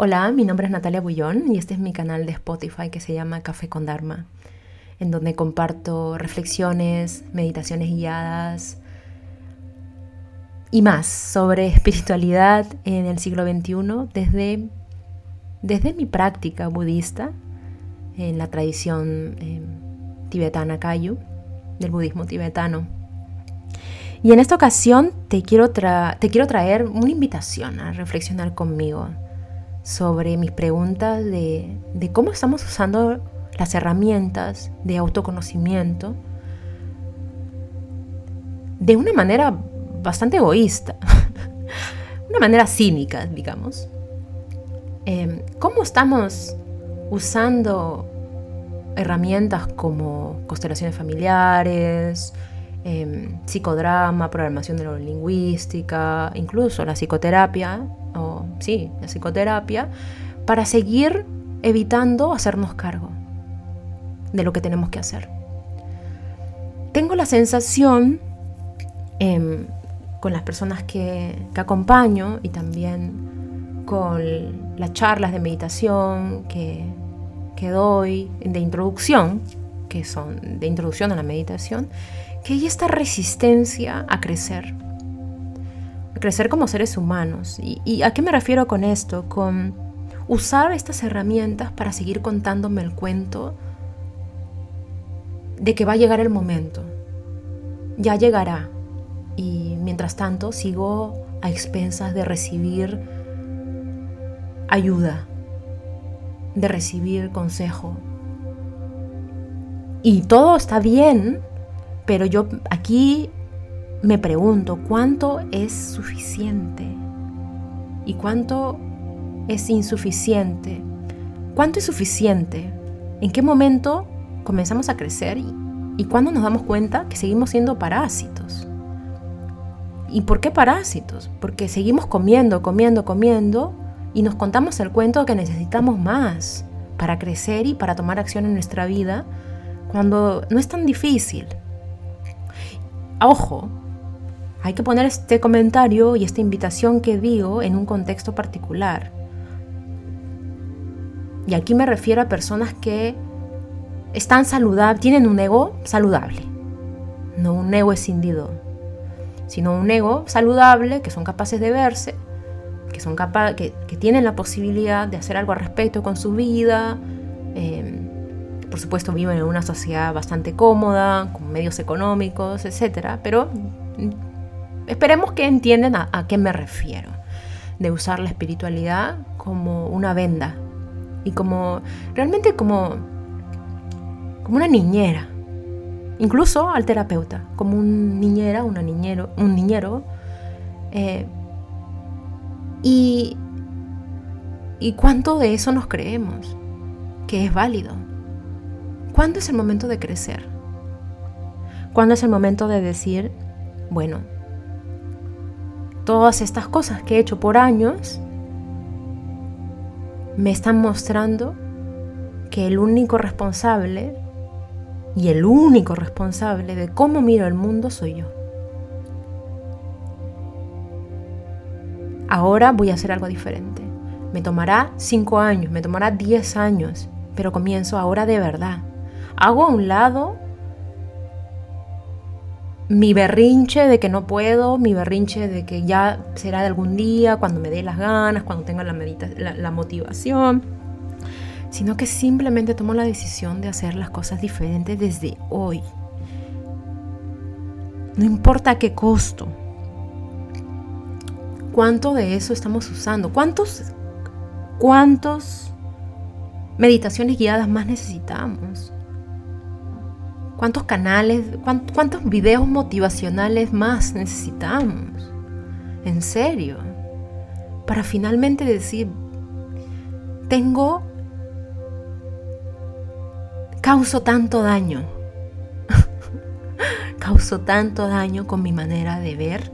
Hola, mi nombre es Natalia Bullón y este es mi canal de Spotify que se llama Café con Dharma, en donde comparto reflexiones, meditaciones guiadas y más sobre espiritualidad en el siglo XXI desde, desde mi práctica budista en la tradición eh, tibetana Kayu, del budismo tibetano. Y en esta ocasión te quiero, te quiero traer una invitación a reflexionar conmigo sobre mis preguntas de, cómo estamos usando las herramientas de autoconocimiento de una manera bastante egoísta, una manera cínica, digamos. Em, ¿Cómo estamos usando herramientas como constelaciones familiares, em, psicodrama, programación neurolingüística, incluso la psicoterapia o sí, la psicoterapia, para seguir evitando hacernos cargo de lo que tenemos que hacer. Tengo la sensación em, con las personas que, acompaño y también con las charlas de meditación que, que doy de introducción, que son de introducción a la meditación, que hay esta resistencia a crecer crecer como seres humanos. ¿Y, a qué me refiero con esto? Con usar estas herramientas para seguir contándome el cuento de que va a llegar el momento. Ya llegará. Y mientras tanto sigo a expensas de recibir ayuda, de recibir consejo. Y todo está bien, pero yo aquí me pregunto cuánto es suficiente y cuánto es insuficiente. ¿Cuánto es suficiente? ¿En qué momento comenzamos a crecer y, cuándo nos damos cuenta que seguimos siendo parásitos? ¿Y por qué parásitos? Porque seguimos comiendo, comiendo, comiendo y nos contamos el cuento de que necesitamos más para crecer y para tomar acción en nuestra vida cuando no es tan difícil. Ojo, hay que poner este comentario y esta invitación que digo en un contexto particular. Y aquí me refiero a personas que están saludables, tienen un ego saludable, no un ego escindido, sino un ego saludable, que son capaces de verse, que, son que, tienen la posibilidad de hacer algo al respecto con su vida. Em, por supuesto viven en una sociedad bastante cómoda, con medios económicos, etc. Pero Esperemos que entiendan a, qué me refiero, de usar la espiritualidad como una venda y como realmente como, como una niñera, incluso al terapeuta, como un niñera, una niñero, un niñero. Eh, y, ¿Y cuánto de eso nos creemos? Que es válido. ¿Cuándo es el momento de crecer? ¿Cuándo es el momento de decir, bueno, todas estas cosas que he hecho por años me están mostrando que el único responsable y el único responsable de cómo miro el mundo soy yo. Ahora voy a hacer algo diferente. Me tomará 5 años, me tomará 10 años, pero comienzo ahora de verdad. Hago a un lado mi berrinche de que no puedo, mi berrinche de que ya será de algún día, cuando me dé las ganas, cuando tenga la, la, motivación, sino que simplemente tomo la decisión de hacer las cosas diferentes desde hoy. No importa qué costo. ¿Cuánto de eso estamos usando? ¿Cuántos, cuántos meditaciones guiadas más necesitamos? ¿Cuántos canales, cuántos videos motivacionales más necesitamos? En serio. Para finalmente decir, tengo, causo tanto daño. causo tanto daño con mi manera de ver,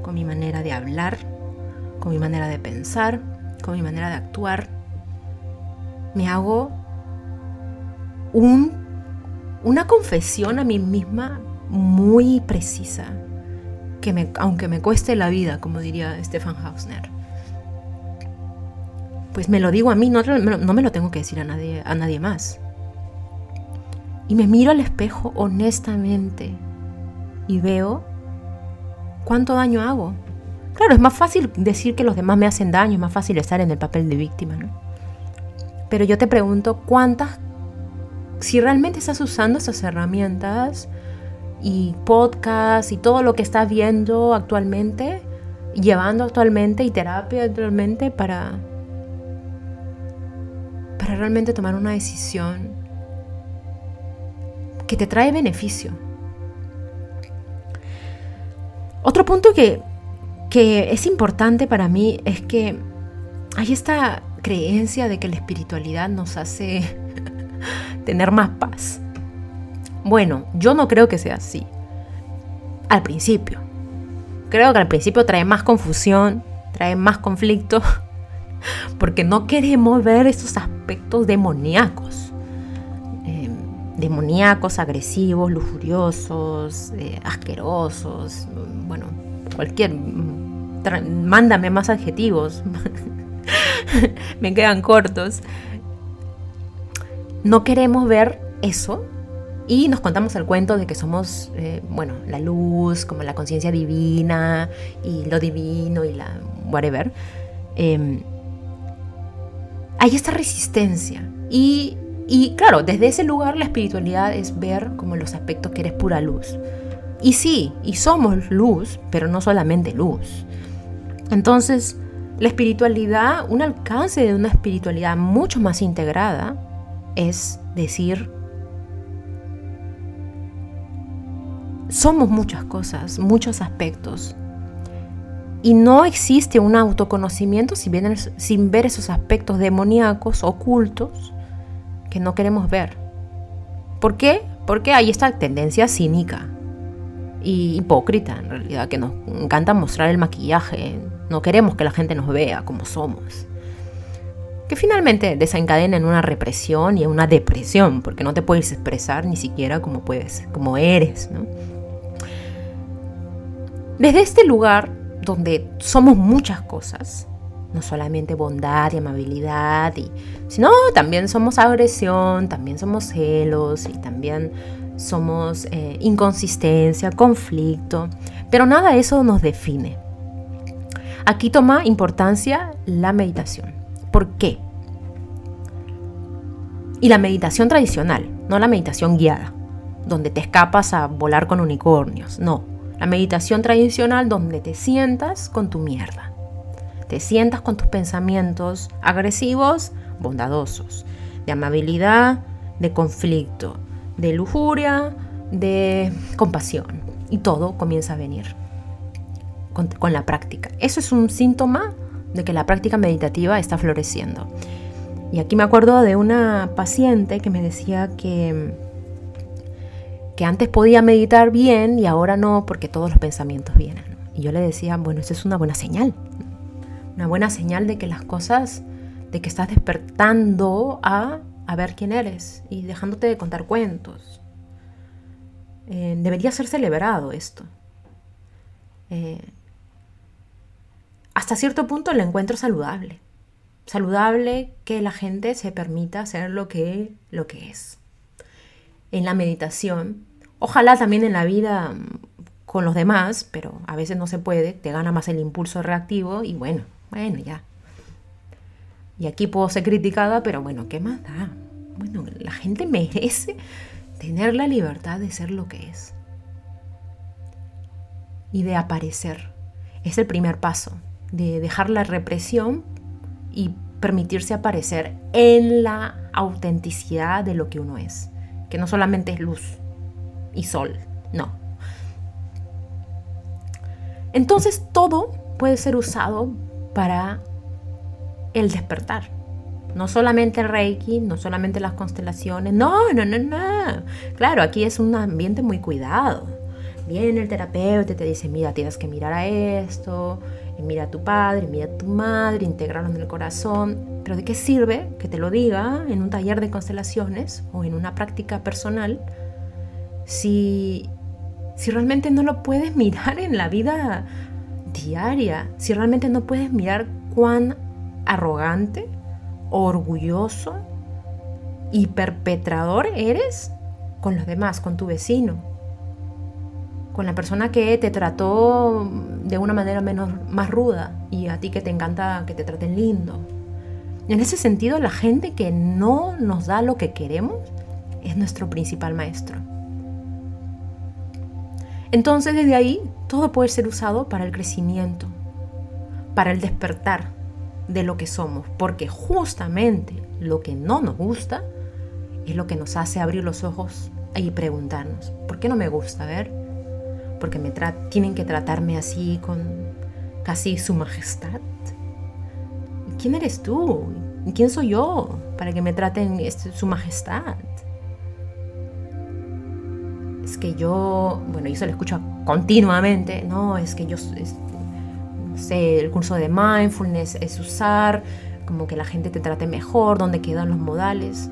con mi manera de hablar, con mi manera de pensar, con mi manera de actuar. Me hago un una confesión a mí misma muy precisa, que aunque me cueste la vida, como diría Stefan Hausner. pues me lo digo a mí, no, no me lo tengo que decir a nadie, a nadie más. Y me miro al espejo honestamente y veo cuánto daño hago. Claro, es más fácil decir que los demás me hacen daño, es más fácil estar en el papel de víctima, ¿no? Pero yo te pregunto, ¿cuántas, si realmente estás usando esas herramientas y podcasts y todo lo que estás viendo actualmente, llevando actualmente y terapia actualmente para, para realmente tomar una decisión que te trae beneficio? Otro punto que, que es importante para mí es que hay esta creencia de que la espiritualidad nos hace tener más paz. Bueno, yo no creo que sea así. Al principio. Creo que al principio trae más confusión, trae más conflicto, porque no queremos ver esos aspectos demoníacos. Eh, demoníacos, agresivos, lujuriosos, eh, asquerosos, bueno, cualquier... Mándame más adjetivos. Me quedan cortos. No queremos ver eso y nos contamos el cuento de que somos, eh, bueno, la luz, como la conciencia divina y lo divino y la whatever. Em, hay esta resistencia. Y, y claro, desde ese lugar la espiritualidad es ver como los aspectos que eres pura luz. Y sí, y somos luz, pero no solamente luz. Entonces, la espiritualidad, un alcance de una espiritualidad mucho más integrada, es decir, somos muchas cosas, muchos aspectos. Y no existe un autoconocimiento sin, sin ver esos aspectos demoníacos, ocultos, que no queremos ver. ¿Por qué? Porque hay esta tendencia cínica y hipócrita en realidad, que nos encanta mostrar el maquillaje, no queremos que la gente nos vea como somos. Que finalmente desencadena en una represión y en una depresión, porque no te puedes expresar ni siquiera como puedes, como eres. Desde este lugar donde somos muchas cosas, no solamente bondad y amabilidad, sino también somos agresión, también somos celos y también somos eh, inconsistencia, conflicto, pero nada de eso nos define. Aquí toma importancia la meditación. ¿Por qué? Y la meditación tradicional, no la meditación guiada, donde te escapas a volar con unicornios, no. La meditación tradicional donde te sientas con tu mierda. Te sientas con tus pensamientos agresivos, bondadosos, de amabilidad, de conflicto, de lujuria, de compasión. Y todo comienza a venir con, la práctica. Eso es un síntoma de que la práctica meditativa está floreciendo. Y aquí me acuerdo de una paciente que me decía que, que antes podía meditar bien y ahora no porque todos los pensamientos vienen. Y yo le decía, bueno, eso es una buena señal. Una buena señal de que las cosas, de que estás despertando a a ver quién eres y dejándote de contar cuentos. Eh, debería ser celebrado esto. Eh, hasta cierto punto lo encuentro saludable. Saludable que la gente se permita ser lo que, lo que es. En la meditación, ojalá también en la vida mm, con los demás, pero a veces no se puede, te gana más el impulso reactivo y bueno, bueno, ya, y aquí puedo ser criticada, pero bueno, ¿qué más da? Bueno, la gente merece tener la libertad de ser lo que es. Y de aparecer. Es el primer paso, de dejar la represión y permitirse aparecer en la autenticidad de lo que uno es. Que no solamente es luz y sol, no. Entonces todo puede ser usado para el despertar. No solamente el Reiki, no solamente las constelaciones. No, no, no, no. Claro, aquí es un ambiente muy cuidado. Viene el terapeuta y te dice, mira, tienes que mirar a esto, mira a tu padre, mira a tu madre, integrarlo en el corazón. Pero ¿de qué sirve que te lo diga en un taller de constelaciones o en una práctica personal si, si realmente no lo puedes mirar en la vida diaria? Si realmente no puedes mirar cuán arrogante orgulloso y perpetrador eres con los demás, con tu vecino, con la persona que te trató de una manera menos, más ruda y a ti que te encanta que te traten lindo. En ese sentido, la gente que no nos da lo que queremos es nuestro principal maestro. Entonces, desde ahí, todo puede ser usado para el crecimiento, para el despertar de lo que somos, porque justamente lo que no nos gusta es lo que nos hace abrir los ojos y preguntarnos, ¿por qué no me gusta? Ver, porque me tienen que tratarme así con casi su majestad. ¿Quién eres tú? ¿Quién soy yo para que me traten su majestad? Es que yo, bueno, yo se lo escucho continuamente, no, es que yo, no sé, el curso de mindfulness es usar como que la gente te trate mejor, dónde quedan los modales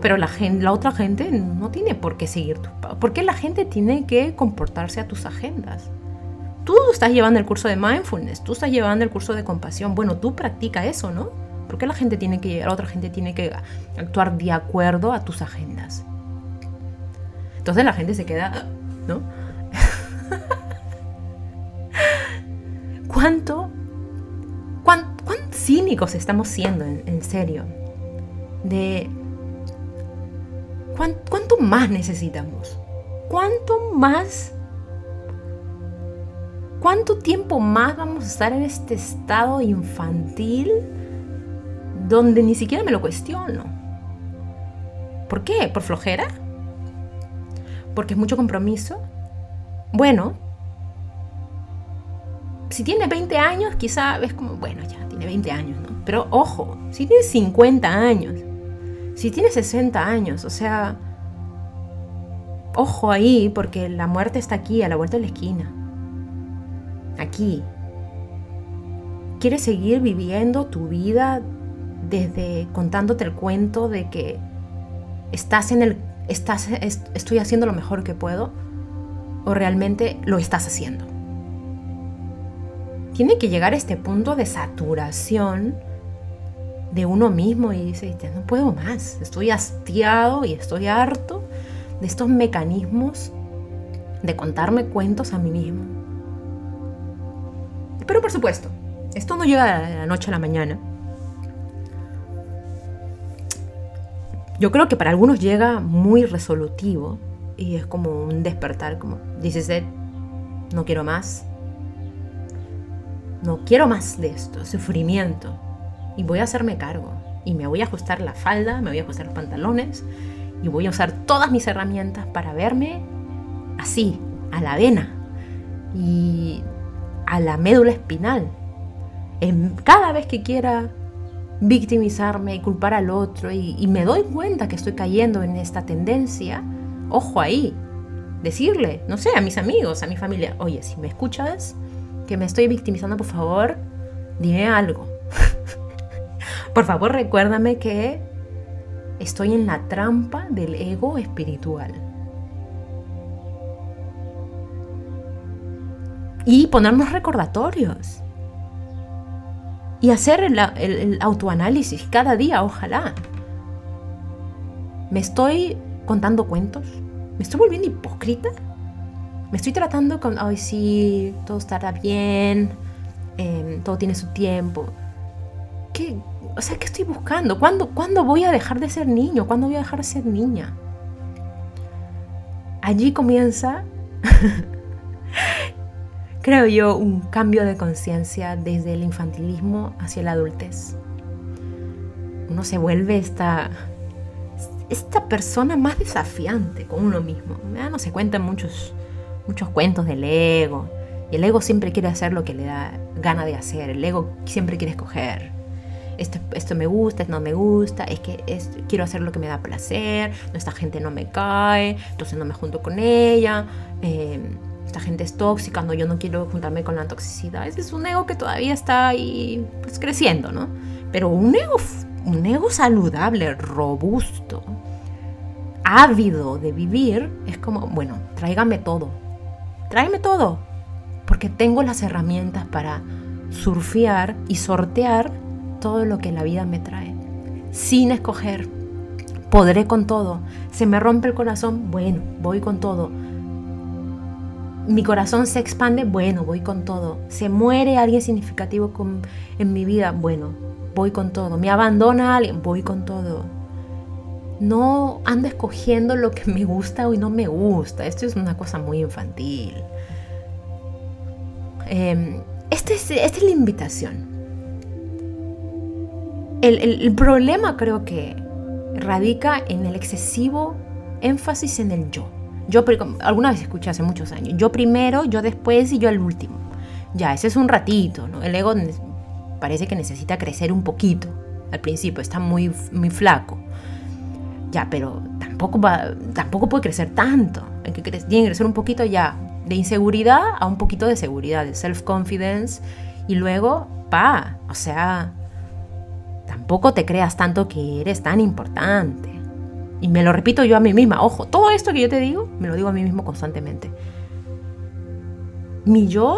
pero la, gente, la otra gente no tiene por qué seguir tus ¿Por qué la gente tiene que comportarse a tus agendas? Tú estás llevando el curso de mindfulness, tú estás llevando el curso de compasión. Bueno, tú practica eso, ¿no? ¿Por qué la gente tiene que, la otra gente tiene que actuar de acuerdo a tus agendas? Entonces la gente se queda, ¿no? ¿Cuánto, cuán, cínicos estamos siendo, en serio? De ¿Cuánto más necesitamos? ¿Cuánto más? ¿Cuánto tiempo más vamos a estar en este estado infantil donde ni siquiera me lo cuestiono? ¿Por qué? ¿Por flojera? ¿Porque es mucho compromiso? Bueno, si tiene 20 años, quizá ves como, bueno, ya tiene 20 años, ¿no? Pero ojo, si tiene 50 años, si tienes 60 años, o sea, ojo ahí, porque la muerte está aquí, a la vuelta de la esquina. Aquí. ¿Quieres seguir viviendo tu vida desde contándote el cuento de que estás en el estás estoy haciendo lo mejor que puedo o realmente lo estás haciendo? Tiene que llegar a este punto de saturación de uno mismo y dice, no puedo más, estoy hastiado y estoy harto de estos mecanismos de contarme cuentos a mí mismo. Pero por supuesto, esto no llega de la noche a la mañana. Yo creo que para algunos llega muy resolutivo y es como un despertar, como dices, no quiero más, no quiero más de esto, sufrimiento, y voy a hacerme cargo. Y me voy a ajustar la falda, me voy a ajustar los pantalones y voy a usar todas mis herramientas para verme así, a la vena y a la médula espinal. En, cada vez que quiera victimizarme y culpar al otro y, y me doy cuenta que estoy cayendo en esta tendencia, ojo ahí, decirle, no sé, a mis amigos, a mi familia, oye, si me escuchas, que me estoy victimizando, por favor, dime algo. Por favor, recuérdame que estoy en la trampa del ego espiritual. Y ponernos recordatorios. Y hacer el, autoanálisis cada día, ojalá. ¿Me estoy contando cuentos? ¿Me estoy volviendo hipócrita? ¿Me estoy tratando con, ay, sí, todo estará bien, em, todo tiene su tiempo? ¿Qué, o sea, ¿qué estoy buscando? ¿Cuándo, ¿Cuándo voy a dejar de ser niño? ¿Cuándo voy a dejar de ser niña? Allí comienza, creo yo, un cambio de conciencia desde el infantilismo hacia la adultez. Uno se vuelve esta, esta persona más desafiante con uno mismo. Ya no se cuentan muchos, muchos cuentos del ego. Y el ego siempre quiere hacer lo que le da gana de hacer. El ego siempre quiere escoger esto, me gusta, esto no me gusta, es que quiero hacer lo que me da placer, esta gente no me cae, entonces no me junto con ella, em, esta gente es tóxica, no, yo no quiero juntarme con la toxicidad. Ese es un ego que todavía está ahí pues, creciendo, ¿no? Pero un ego, un ego saludable, robusto, ávido de vivir, es como, bueno, tráigame todo, tráigame todo, porque tengo las herramientas para surfear y sortear todo lo que la vida me trae. sin escoger. Podré con todo. Se me rompe el corazón, bueno, voy con todo. Mi corazón se expande, bueno, voy con todo. Se muere alguien significativo en mi vida, bueno, voy con todo. Me abandona alguien, voy con todo. No ando escogiendo lo que me gusta o no me gusta. Esto es una cosa muy infantil. Em, este esta es la invitación. El, problema creo que radica en el excesivo énfasis en el yo. Yo alguna vez escuché hace muchos años, yo primero, yo después y yo al último. Ya, ese es un ratito, ¿no? El ego parece que necesita crecer un poquito. Al principio está muy, muy flaco. Ya, pero tampoco, va, tampoco puede crecer tanto. Hay que tiene que crecer un poquito ya. De inseguridad a un poquito de seguridad, de self-confidence. Y luego, pa, o sea, tampoco te creas tanto que eres tan importante. Y me lo repito yo a mí misma. Ojo, todo esto que yo te digo, me lo digo a mí mismo constantemente. Mi yo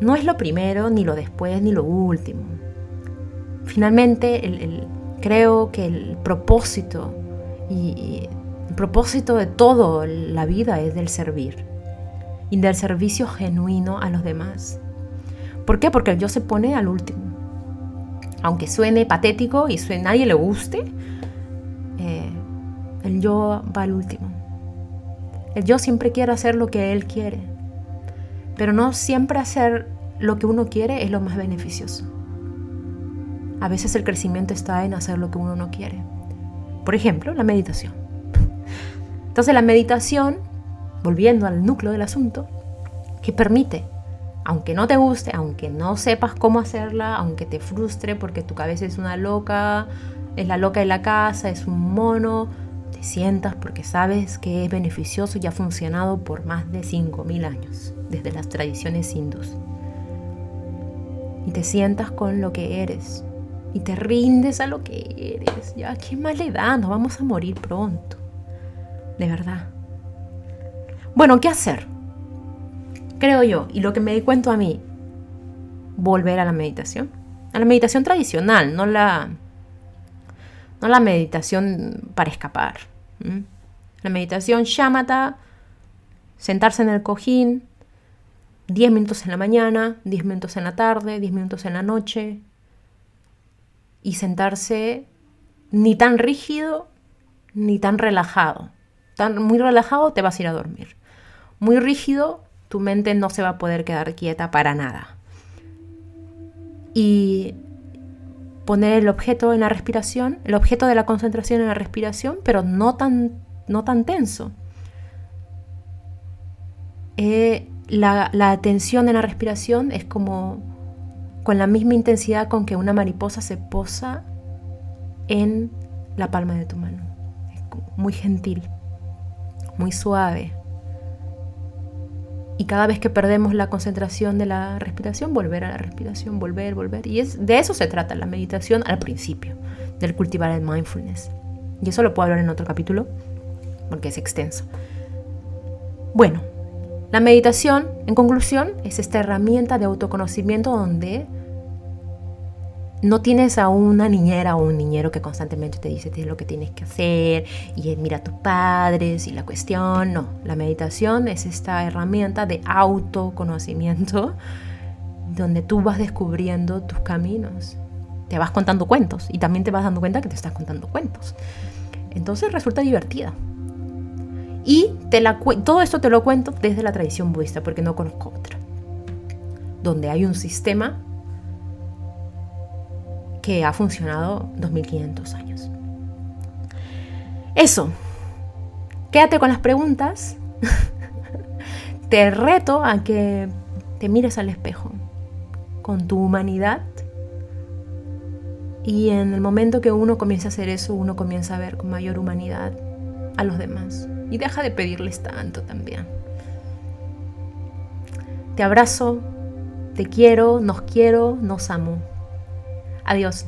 no es lo primero, ni lo después, ni lo último. Finalmente, el, creo que el propósito y el propósito de toda la vida es del servir y del servicio genuino a los demás. ¿Por qué? Porque el yo se pone al último aunque suene patético y a nadie le guste, eh, el yo va al último. El yo siempre quiere hacer lo que él quiere, pero no siempre hacer lo que uno quiere es lo más beneficioso. A veces el crecimiento está en hacer lo que uno no quiere. Por ejemplo, la meditación. Entonces la meditación, volviendo al núcleo del asunto, que permite aunque no te guste, aunque no sepas cómo hacerla, aunque te frustre porque tu cabeza es una loca, es la loca de la casa, es un mono, te sientas porque sabes que es beneficioso y ha funcionado por más de 5.000 años, desde las tradiciones hindús. Y te sientas con lo que eres y te rindes a lo que eres. Ya, ¿qué más le da? Nos vamos a morir pronto. De verdad. Bueno, ¿qué hacer? Creo yo, y lo que me di cuenta a mí, volver a la meditación. A la meditación tradicional, no la, no la meditación para escapar. La meditación shamatha, sentarse en el cojín, 10 minutos en la mañana, 10 minutos en la tarde, 10 minutos en la noche, y sentarse ni tan rígido ni tan relajado. Tan, muy relajado te vas a ir a dormir. Muy rígido tu mente no se va a poder quedar quieta para nada. Y poner el objeto en la respiración, el objeto de la concentración en la respiración, pero no tan, no tan tenso. Eh, la, la atención en la respiración es como con la misma intensidad con que una mariposa se posa en la palma de tu mano. Es muy gentil, muy suave. Y cada vez que perdemos la concentración de la respiración, volver a la respiración, volver, volver. Y es, de eso se trata la meditación al principio, del cultivar el mindfulness. Y eso lo puedo hablar en otro capítulo, porque es extenso. Bueno, la meditación, en conclusión, es esta herramienta de autoconocimiento donde no tienes a una niñera o un niñero que constantemente te dice lo que tienes que hacer y mira a tus padres y la cuestión. No, la meditación es esta herramienta de autoconocimiento donde tú vas descubriendo tus caminos. Te vas contando cuentos y también te vas dando cuenta que te estás contando cuentos. Entonces resulta divertida. Y todo esto te lo cuento desde la tradición budista porque no conozco otra. Donde hay un sistema que ha funcionado 2500 años. Eso. Quédate con las preguntas. te reto a que te mires al espejo con tu humanidad. Y en el momento que uno comienza a hacer eso, uno comienza a ver con mayor humanidad a los demás. Y deja de pedirles tanto también. Te abrazo, te quiero, nos quiero, nos amo. Adiós.